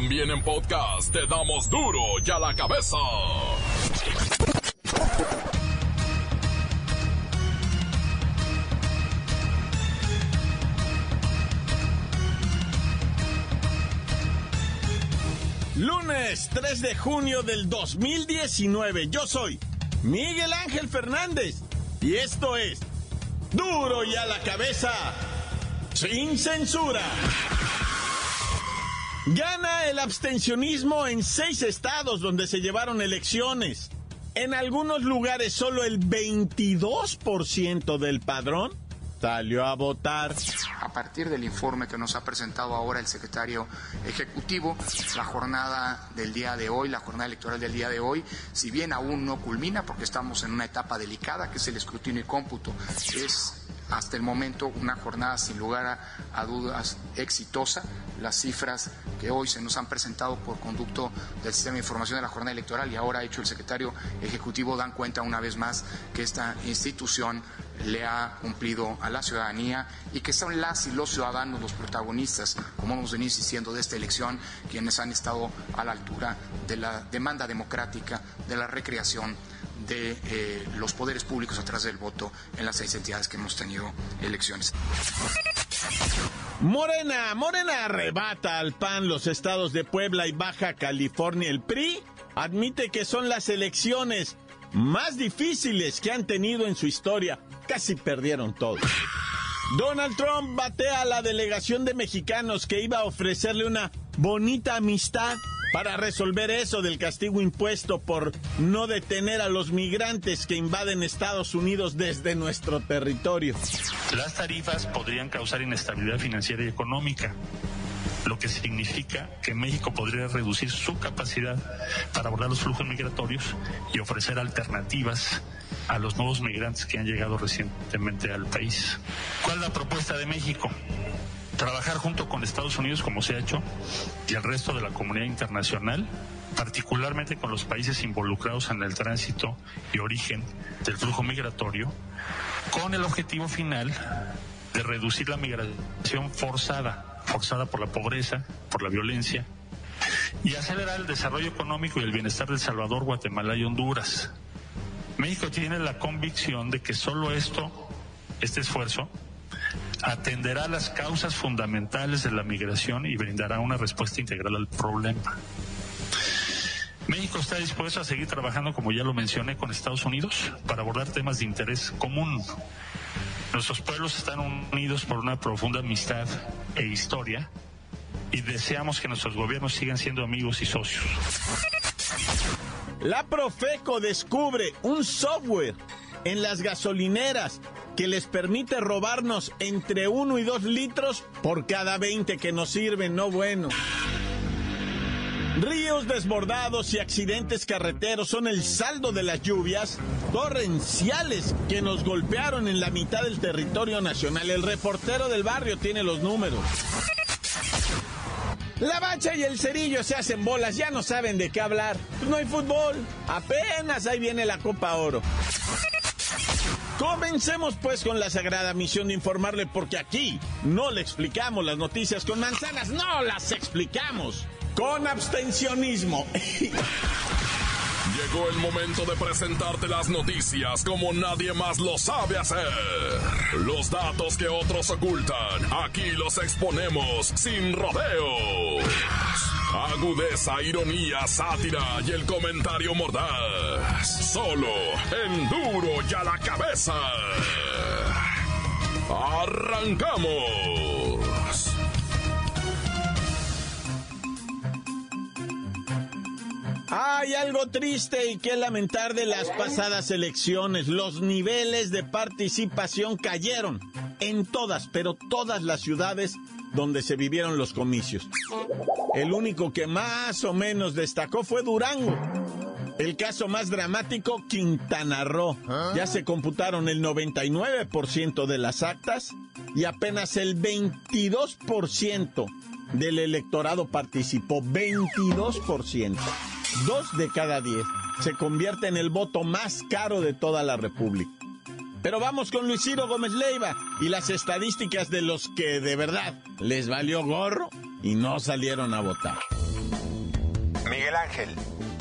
También en podcast te damos duro y a la cabeza. Lunes 3 de junio del 2019. Yo soy Miguel Ángel Fernández y esto es Duro y a la cabeza sin censura. Gana el abstencionismo en seis estados donde se llevaron elecciones. En algunos lugares solo el 22% del padrón salió a votar. A partir del informe que nos ha presentado ahora el secretario ejecutivo, la jornada del día de hoy, la jornada electoral del día de hoy, si bien aún no culmina porque estamos en una etapa delicada que es el escrutinio y cómputo, es hasta el momento una jornada sin lugar a, dudas exitosa. Las cifras que hoy se nos han presentado por conducto del sistema de información de la jornada electoral y ahora ha hecho el secretario ejecutivo dan cuenta una vez más que esta institución le ha cumplido a la ciudadanía y que son las y los ciudadanos los protagonistas, como hemos venido insistiendo, de esta elección, quienes han estado a la altura de la demanda democrática, de la recreación de eh, los poderes públicos a través del voto en las seis entidades que hemos tenido elecciones. Morena, Morena arrebata al PAN los estados de Puebla y Baja California. El PRI admite que son las elecciones más difíciles que han tenido en su historia. Casi perdieron todo. Donald Trump batea a la delegación de mexicanos que iba a ofrecerle una bonita amistad para resolver eso del castigo impuesto por no detener a los migrantes que invaden Estados Unidos desde nuestro territorio. Las tarifas podrían causar inestabilidad financiera y económica lo que significa que México podría reducir su capacidad para abordar los flujos migratorios y ofrecer alternativas a los nuevos migrantes que han llegado recientemente al país. ¿Cuál es la propuesta de México? Trabajar junto con Estados Unidos como se ha hecho y el resto de la comunidad internacional, particularmente con los países involucrados en el tránsito y origen del flujo migratorio, con el objetivo final de reducir la migración forzada, forzada por la pobreza, por la violencia, y acelerar el desarrollo económico y el bienestar de El Salvador, Guatemala y Honduras. México tiene la convicción de que solo esto, este esfuerzo, atenderá las causas fundamentales de la migración y brindará una respuesta integral al problema. México está dispuesto a seguir trabajando, como ya lo mencioné, con Estados Unidos para abordar temas de interés común. Nuestros pueblos están unidos por una profunda amistad e historia y deseamos que nuestros gobiernos sigan siendo amigos y socios. La Profeco descubre un software en las gasolineras que les permite robarnos entre 1 y 2 litros por cada 20 que nos sirven, no bueno. Ríos desbordados y accidentes carreteros son el saldo de las lluvias torrenciales que nos golpearon en la mitad del territorio nacional. El reportero del barrio tiene los números. La bacha y el cerillo se hacen bolas, ya no saben de qué hablar. no hay fútbol, apenas ahí viene la Copa Oro. Comencemos pues con la sagrada misión de informarle porque aquí no le explicamos las noticias con manzanas, no las explicamos con abstencionismo. Llegó el momento de presentarte las noticias como nadie más lo sabe hacer. Los datos que otros ocultan, aquí los exponemos sin rodeos. Agudeza, ironía, sátira y el comentario mordaz. Solo en duro y a la cabeza. ¡Arrancamos! Hay algo triste y que lamentar de las pasadas elecciones. Los niveles de participación cayeron en todas, pero todas las ciudades donde se vivieron los comicios. El único que más o menos destacó fue Durango. El caso más dramático, Quintana Roo. Ya se computaron el 99% de las actas y apenas el 22% del electorado participó. 22%. Dos de cada diez. Se convierte en el voto más caro de toda la República. Pero vamos con Luis Ciro Gómez Leiva y las estadísticas de los que de verdad les valió gorro y no salieron a votar. Miguel Ángel,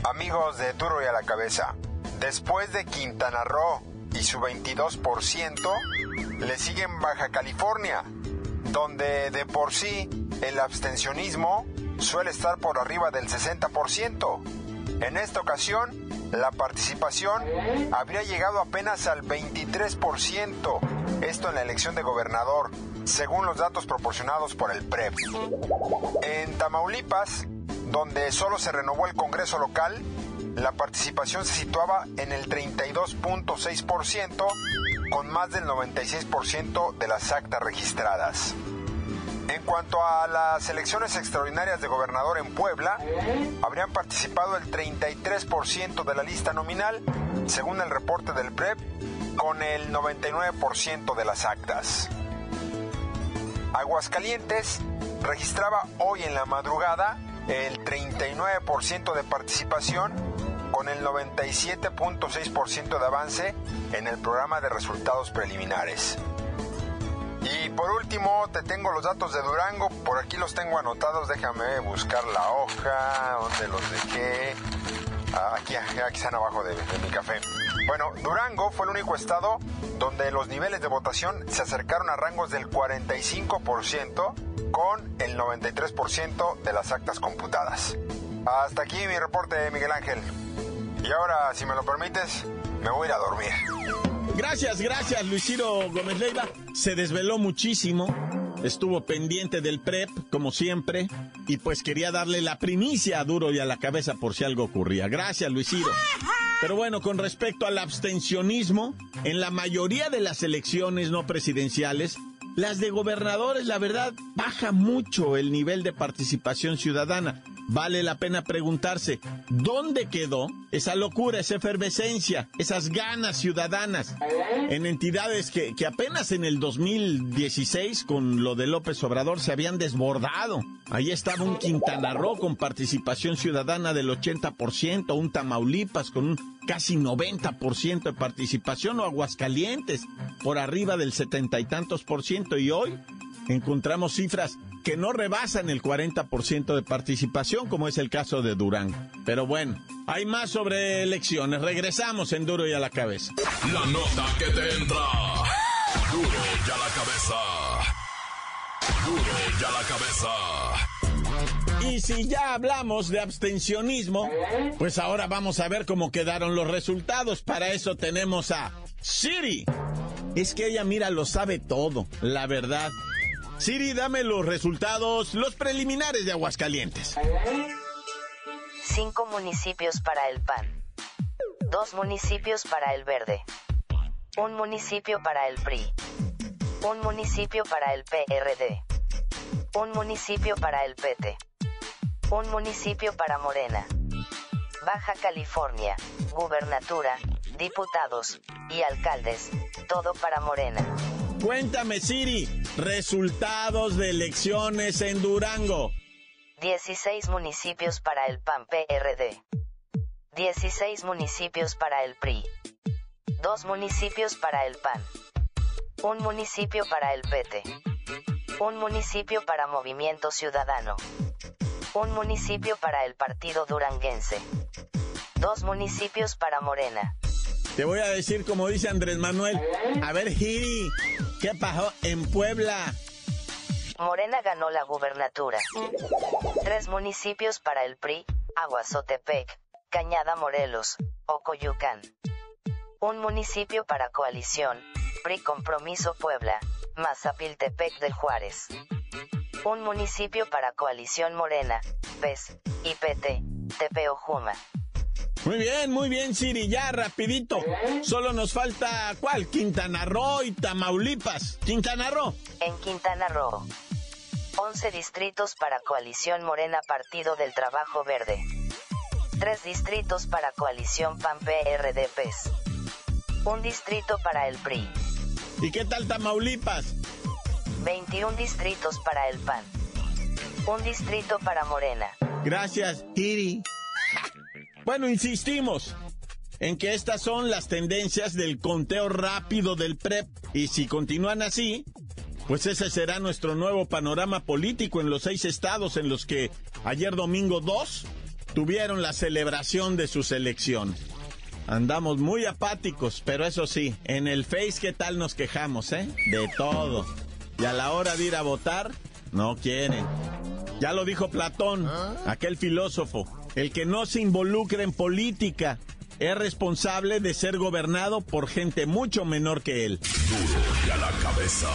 amigos de Duro y a la Cabeza, después de Quintana Roo y su 22%, le siguen Baja California, donde de por sí el abstencionismo suele estar por arriba del 60%. En esta ocasión, la participación habría llegado apenas al 23%, esto en la elección de gobernador, según los datos proporcionados por el PREP. En Tamaulipas, donde solo se renovó el Congreso local, la participación se situaba en el 32.6% con más del 96% de las actas registradas. En cuanto a las elecciones extraordinarias de gobernador en Puebla, habrían participado el 33% de la lista nominal, según el reporte del PREP, con el 99% de las actas. Aguascalientes registraba hoy en la madrugada el 39% de participación con el 97.6% de avance en el programa de resultados preliminares. Último, te tengo los datos de Durango, por aquí los tengo anotados, déjame buscar la hoja, donde los dejé. Ah, aquí, aquí están abajo de, de mi café. Bueno, Durango fue el único estado donde los niveles de votación se acercaron a rangos del 45% con el 93% de las actas computadas. Hasta aquí mi reporte, Miguel Ángel. Y ahora, si me lo permites, me voy a ir a dormir. Gracias, gracias, Luis Ciro Gómez Leiva. Se desveló muchísimo, estuvo pendiente del PREP, como siempre, y pues quería darle la primicia a Duro y a la cabeza por si algo ocurría. Gracias, Luis Ciro. Pero bueno, con respecto al abstencionismo, en la mayoría de las elecciones no presidenciales, las de gobernadores, la verdad, baja mucho el nivel de participación ciudadana. Vale la pena preguntarse, ¿dónde quedó esa locura, esa efervescencia, esas ganas ciudadanas en entidades que, que apenas en el 2016 con lo de López Obrador se habían desbordado? Ahí estaba un Quintana Roo con participación ciudadana del 80%, un Tamaulipas con un casi 90% de participación o Aguascalientes por arriba del setenta y tantos por ciento y hoy encontramos cifras que no rebasan el 40% de participación, como es el caso de Durán. Pero bueno, hay más sobre elecciones. Regresamos en Duro y a la cabeza. La nota que te entra. Duro y a la cabeza. Duro y a la cabeza. Y si ya hablamos de abstencionismo, pues ahora vamos a ver cómo quedaron los resultados. Para eso tenemos a Siri. Es que ella, mira, lo sabe todo, la verdad. Siri, dame los resultados, los preliminares de Aguascalientes. Cinco municipios para el PAN. Dos municipios para el Verde. Un municipio para el PRI. Un municipio para el PRD. Un municipio para el PT. Un municipio para Morena. Baja California, gubernatura, diputados y alcaldes, todo para Morena. Cuéntame, Siri, resultados de elecciones en Durango. 16 municipios para el PAN PRD. 16 municipios para el PRI. 2 municipios para el PAN. Un municipio para el PT. Un municipio para Movimiento Ciudadano. Un municipio para el Partido Duranguense. Dos municipios para Morena. Te voy a decir como dice Andrés Manuel. A ver, Giri, ¿qué pasó en Puebla? Morena ganó la gubernatura. Tres municipios para el PRI, Aguazotepec, Cañada Morelos, Ocoyucán. Un municipio para coalición, PRI Compromiso Puebla, Mazapiltepec del Juárez. Un municipio para coalición Morena, PES, IPT, Tepeojuma. Muy bien, muy bien, Siri, ya rapidito. Solo nos falta, ¿cuál? Quintana Roo y Tamaulipas. Quintana Roo. En Quintana Roo. 11 distritos para coalición Morena Partido del Trabajo Verde. 3 distritos para coalición PAN PRD PES. Un distrito para el PRI. ¿Y qué tal Tamaulipas? 21 distritos para el PAN. Un distrito para Morena. Gracias, Siri. Bueno, insistimos en que estas son las tendencias del conteo rápido del PREP y si continúan así, pues ese será nuestro nuevo panorama político en los seis estados en los que ayer domingo 2 tuvieron la celebración de sus elecciones. Andamos muy apáticos, pero eso sí, en el Face, ¿qué tal nos quejamos, eh? De todo. Y a la hora de ir a votar, no quieren. Ya lo dijo Platón, aquel filósofo. El que no se involucra en política es responsable de ser gobernado por gente mucho menor que él. Duro y a la cabeza.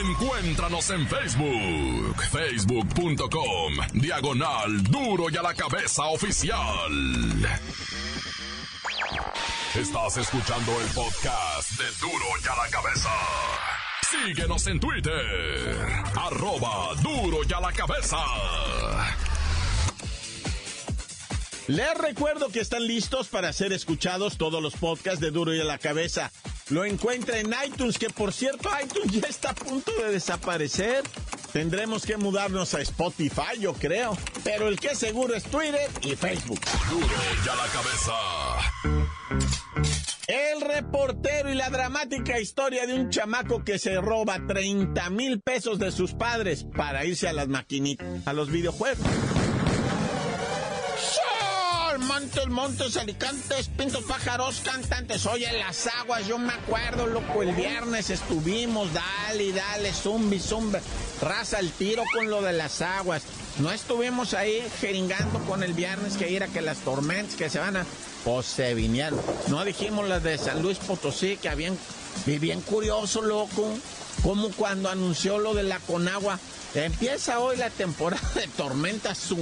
Encuéntranos en Facebook, facebook.com, diagonal Duro y a la cabeza oficial. Estás escuchando el podcast de Duro y a la cabeza. Síguenos en Twitter, arroba Duro y a la cabeza. Les recuerdo que están listos para ser escuchados todos los podcasts de Duro y a la cabeza. Lo encuentra en iTunes, que por cierto iTunes ya está a punto de desaparecer. Tendremos que mudarnos a Spotify, yo creo. Pero el que seguro es Twitter y Facebook. Duro y a la cabeza. El reportero y la dramática historia de un chamaco que se roba 30 mil pesos de sus padres para irse a las maquinitas, a los videojuegos. Montes, montes, alicantes, pintos, pájaros, cantantes. Oye, las aguas, yo me acuerdo, loco, el viernes estuvimos, dale, dale, zumbi, zumbi, raza el tiro con lo de las aguas. No estuvimos ahí jeringando con el viernes que era que las tormentas que se van a... Pues se vinieron. No dijimos las de San Luis Potosí, que habían... Bien curioso, loco. Como cuando anunció lo de la Conagua, Empieza hoy la temporada de tormentas. Su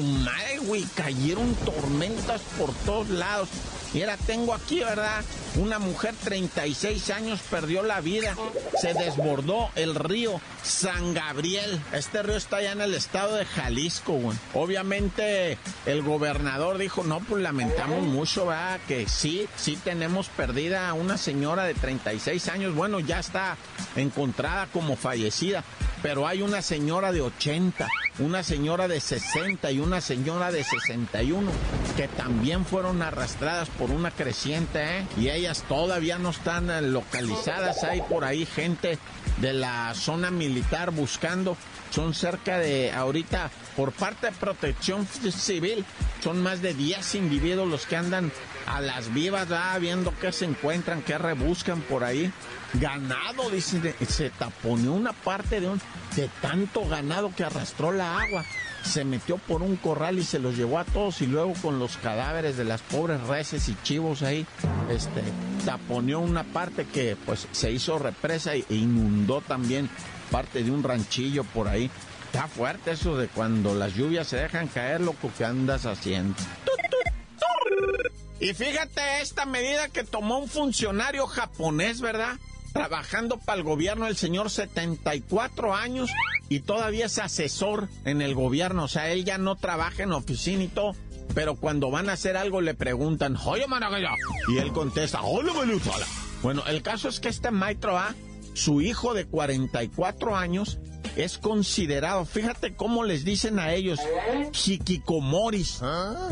güey. Cayeron tormentas por todos lados. Y ahora tengo aquí, ¿verdad? Una mujer, 36 años, perdió la vida. Se desbordó el río San Gabriel. Este río está allá en el estado de Jalisco, güey. Obviamente, el gobernador dijo, no, pues lamentamos mucho, ¿verdad? Que sí, sí tenemos perdida a una señora de 36 años. Bueno, ya está encontrada como fallecida. Pero hay una señora de 80, una señora de 60 y una señora de 61 que también fueron arrastradas por una creciente, ¿eh? Y ellas todavía no están eh, localizadas. Hay por ahí gente de la zona militar buscando. Son cerca de, ahorita, por parte de protección civil, son más de 10 individuos los que andan a las vivas, viendo qué se encuentran, qué rebuscan por ahí. Ganado, dice, se taponeó una parte de, un, de tanto ganado que arrastró la agua se metió por un corral y se los llevó a todos y luego con los cadáveres de las pobres reses y chivos ahí, este, taponeó una parte que pues se hizo represa e inundó también parte de un ranchillo por ahí. Está fuerte eso de cuando las lluvias se dejan caer, loco, que andas haciendo. Y fíjate esta medida que tomó un funcionario japonés, ¿verdad? Trabajando para el gobierno, el señor 74 años y todavía es asesor en el gobierno. O sea, él ya no trabaja en oficina y todo. Pero cuando van a hacer algo le preguntan, oye, Y él contesta, oye, Bueno, el caso es que este maestro A, su hijo de 44 años, es considerado, fíjate cómo les dicen a ellos, hikikomoris.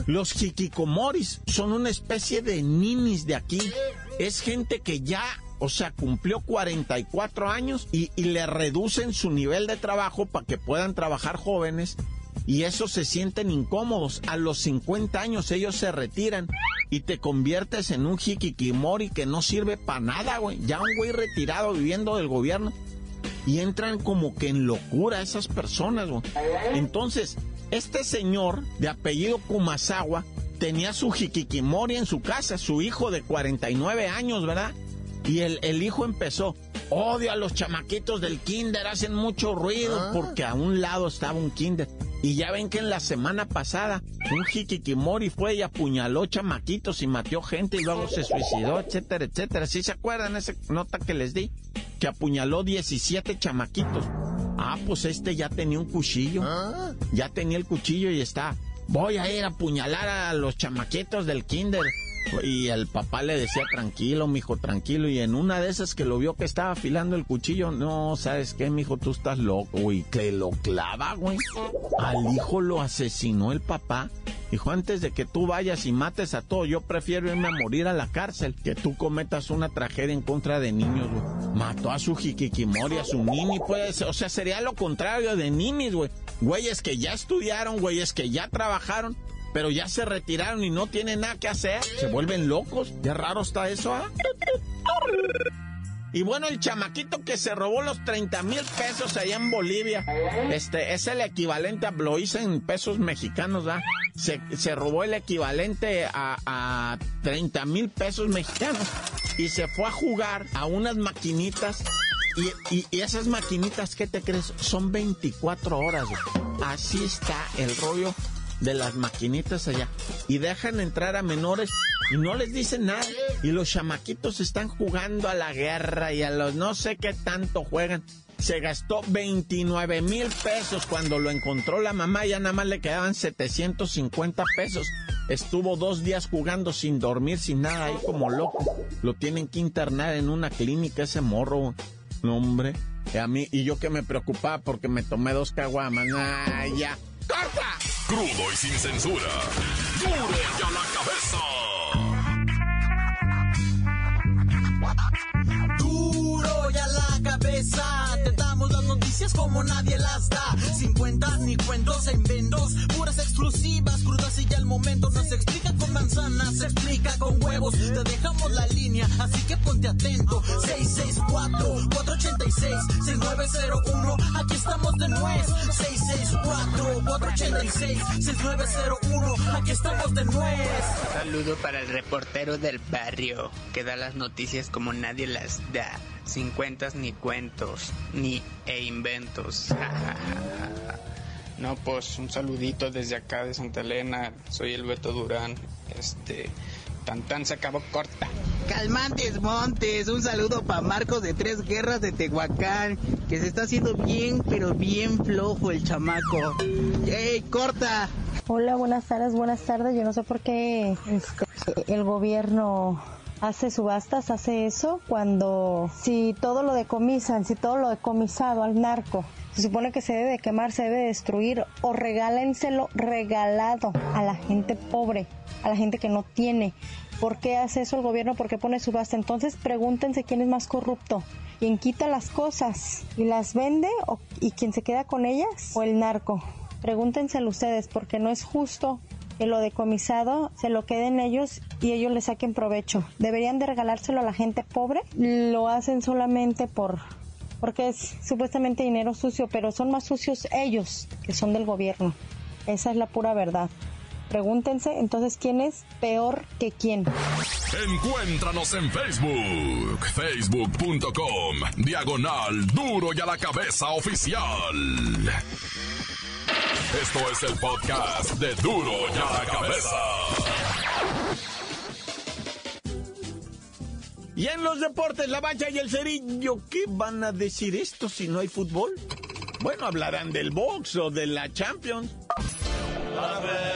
Los hikikomoris son una especie de ninis de aquí. Es gente que ya o sea, cumplió 44 años y, le reducen su nivel de trabajo para que puedan trabajar jóvenes y eso se sienten incómodos. A los 50 años ellos se retiran y te conviertes en un hikikimori que no sirve para nada, güey. Ya un güey retirado viviendo del gobierno. Y entran como que en locura esas personas, güey. Entonces, este señor de apellido Kumasawa tenía su hikikimori en su casa, su hijo de 49 años, ¿verdad? Y el, el hijo empezó, odio a los chamaquitos del kinder, hacen mucho ruido, ah. porque a un lado estaba un kinder. Y ya ven que en la semana pasada un hikikimori fue y apuñaló chamaquitos y mató gente y luego se suicidó, etcétera, etcétera. ¿Sí se acuerdan esa nota que les di? Que apuñaló 17 chamaquitos. Ah, pues este ya tenía un cuchillo. Ah. Ya tenía el cuchillo y está. Voy a ir a apuñalar a los chamaquitos del kinder. Y el papá le decía, tranquilo, mijo, tranquilo. Y en una de esas que lo vio que estaba afilando el cuchillo, no, ¿sabes qué, mijo? Tú estás loco, güey. Que lo clava, güey. Al hijo lo asesinó el papá. Dijo, antes de que tú vayas y mates a todo, yo prefiero irme a morir a la cárcel que tú cometas una tragedia en contra de niños, güey. Mató a su jikikimori, a su nini, pues. O sea, sería lo contrario de ninis, güey. Güeyes que ya estudiaron, güeyes que ya trabajaron pero ya se retiraron y no tienen nada que hacer. Se vuelven locos. Ya raro está eso, ¿ah? Y bueno, el chamaquito que se robó los 30 mil pesos allá en Bolivia, este, es el equivalente a, lo hice en pesos mexicanos, ¿verdad? Se, se robó el equivalente a, a 30 mil pesos mexicanos y se fue a jugar a unas maquinitas y, y, y, esas maquinitas, ¿qué te crees? Son 24 horas. Así está el rollo de las maquinitas allá. Y dejan entrar a menores y no les dicen nada. Y los chamaquitos están jugando a la guerra y a los no sé qué tanto juegan. Se gastó 29 mil pesos cuando lo encontró la mamá, ya nada más le quedaban 750 pesos. Estuvo dos días jugando sin dormir, sin nada, ahí como loco. Lo tienen que internar en una clínica ese morro. No, hombre. Y a mí, y yo que me preocupaba porque me tomé dos caguamas. ¡Ah, ya! ¡Corta! Crudo y sin censura. ¡Duro ya la cabeza! Noticias como nadie las da. Sin cuentas ni cuentos en vendos. Puras exclusivas, crudas y ya el momento. No se explica con manzanas, se explica con huevos. Te dejamos la línea, así que ponte atento. 664-486-6901. Aquí estamos de nuez. 664-486-6901. Aquí estamos de nuez. Saludo para el reportero del barrio que da las noticias como nadie las da. Sin cuentas ni cuentos, ni e inventos. no, pues un saludito desde acá de Santa Elena. Soy el Beto Durán. Este. Tan tan se acabó corta. Calmantes Montes, un saludo para Marcos de Tres Guerras de Tehuacán, que se está haciendo bien, pero bien flojo el chamaco. ¡Ey, corta! Hola, buenas tardes, buenas tardes. Yo no sé por qué este, el gobierno hace subastas, hace eso, cuando si todo lo decomisan, si todo lo decomisado al narco, se supone que se debe quemar, se debe destruir o regálenselo regalado a la gente pobre, a la gente que no tiene. ¿Por qué hace eso el gobierno? ¿Por qué pone subasta? Entonces pregúntense quién es más corrupto. ¿Quién quita las cosas y las vende o, y quién se queda con ellas o el narco? Pregúntenselo ustedes porque no es justo que lo decomisado se lo queden ellos y ellos le saquen provecho. Deberían de regalárselo a la gente pobre. Lo hacen solamente por porque es supuestamente dinero sucio, pero son más sucios ellos que son del gobierno. Esa es la pura verdad. Pregúntense entonces quién es peor que quién. Encuéntranos en Facebook, facebook.com, diagonal duro y a la cabeza oficial. Esto es el podcast de duro y a la cabeza. Y en los deportes, la bacha y el cerillo, ¿qué van a decir esto si no hay fútbol? Bueno, hablarán del box o de la Champions. A ver.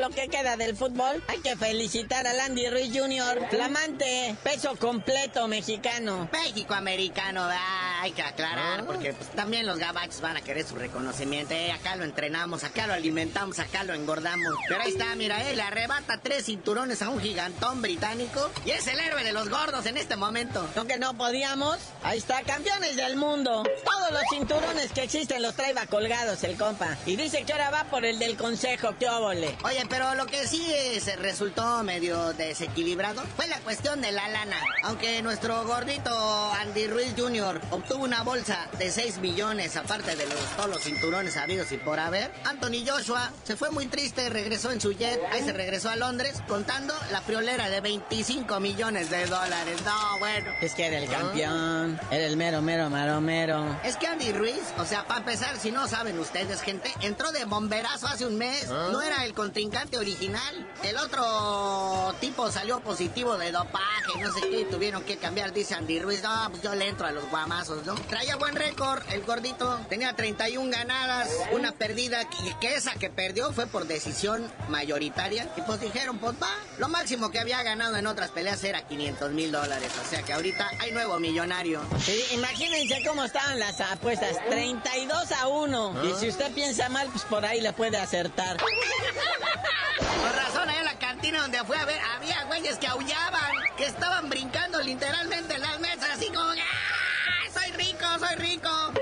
Lo que queda del fútbol, hay que felicitar a Andy Ruiz Jr., flamante, peso completo mexicano. México-americano, ah, hay que aclarar, porque pues, también los gabachos van a querer su reconocimiento. Eh, acá lo entrenamos, acá lo alimentamos, acá lo engordamos. Pero ahí está, mira, él le arrebata tres cinturones a un gigantón británico y es el héroe de los gordos en este momento. ¿No que no podíamos? Ahí está, campeones del mundo. Todos los cinturones que existen los trae colgados el compa. Y dice que ahora va por el del consejo, qué óvole. Oye, pero lo que sí se resultó medio desequilibrado fue la cuestión de la lana. Aunque nuestro gordito Andy Ruiz Jr. obtuvo una bolsa de 6 millones, aparte de los, todos los cinturones habidos y por haber, Anthony Joshua se fue muy triste, regresó en su jet, ahí se regresó a Londres contando la friolera de 25 millones de dólares. No, bueno. Es que era el campeón, era el mero, mero, mero, mero. Es que Andy Ruiz, o sea, para empezar, si no saben ustedes, gente, entró de bomberazo hace un mes. No era el contrincante original. El otro tipo salió positivo de dopaje, no sé qué, tuvieron que cambiar, dice Andy Ruiz. No, pues yo le entro a los guamazos, ¿no? Traía buen récord, el gordito. Tenía 31 ganadas, una perdida, que, que esa que perdió fue por decisión mayoritaria. Y pues dijeron, pues va, lo máximo que había ganado en otras peleas era 500 mil dólares. O sea que ahorita hay nuevo millonario. Sí, imagínense cómo estaban las apuestas, 32 a 1. Y si usted piensa mal, pues por ahí le puede acertar. Donde fue a ver, había güeyes que aullaban, que estaban brincando literalmente en las mesas, así como... ¡Ah! Soy rico, soy rico.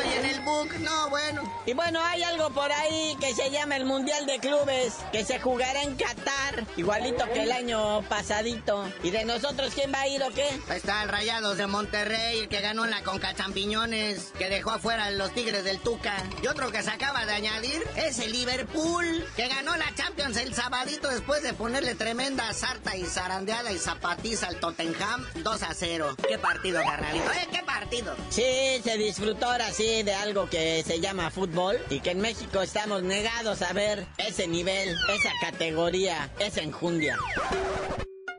Y en el book. No, bueno. Y bueno, hay algo por ahí que se llama el Mundial de Clubes, que se jugará en Qatar, igualito que el año pasadito. ¿Y de nosotros quién va a ir o qué? Ahí está el Rayados de Monterrey, el que ganó en la Conca Champiñones, que dejó afuera a los Tigres del Tuca. Y otro que se acaba de añadir es el Liverpool, que ganó la Champions el sabadito después de ponerle tremenda sarta y zarandeada y zapatiza al Tottenham 2 a 0. Qué partido, carnalito. ¿Eh? ¿Qué partido? Sí, se disfrutó ahora sí de algo que se llama fútbol y que en México estamos negados a ver ese nivel, esa categoría, esa enjundia.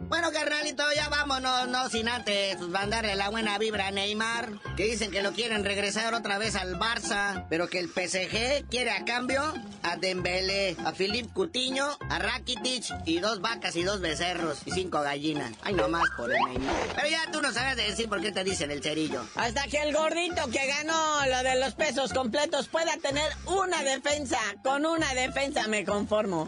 Bueno, carnalito, ya vámonos, no sin antes mandarle la buena vibra a Neymar, que dicen que lo quieren regresar otra vez al Barça, pero que el PSG quiere a cambio a Dembélé, a Philippe Coutinho, a Rakitic y dos vacas y dos becerros y cinco gallinas. Ay, no más por el Neymar. Pero ya tú no sabes de decir por qué te dicen el cerillo. Hasta que el gordito que ganó lo de los pesos completos pueda tener una defensa, con una defensa me conformo.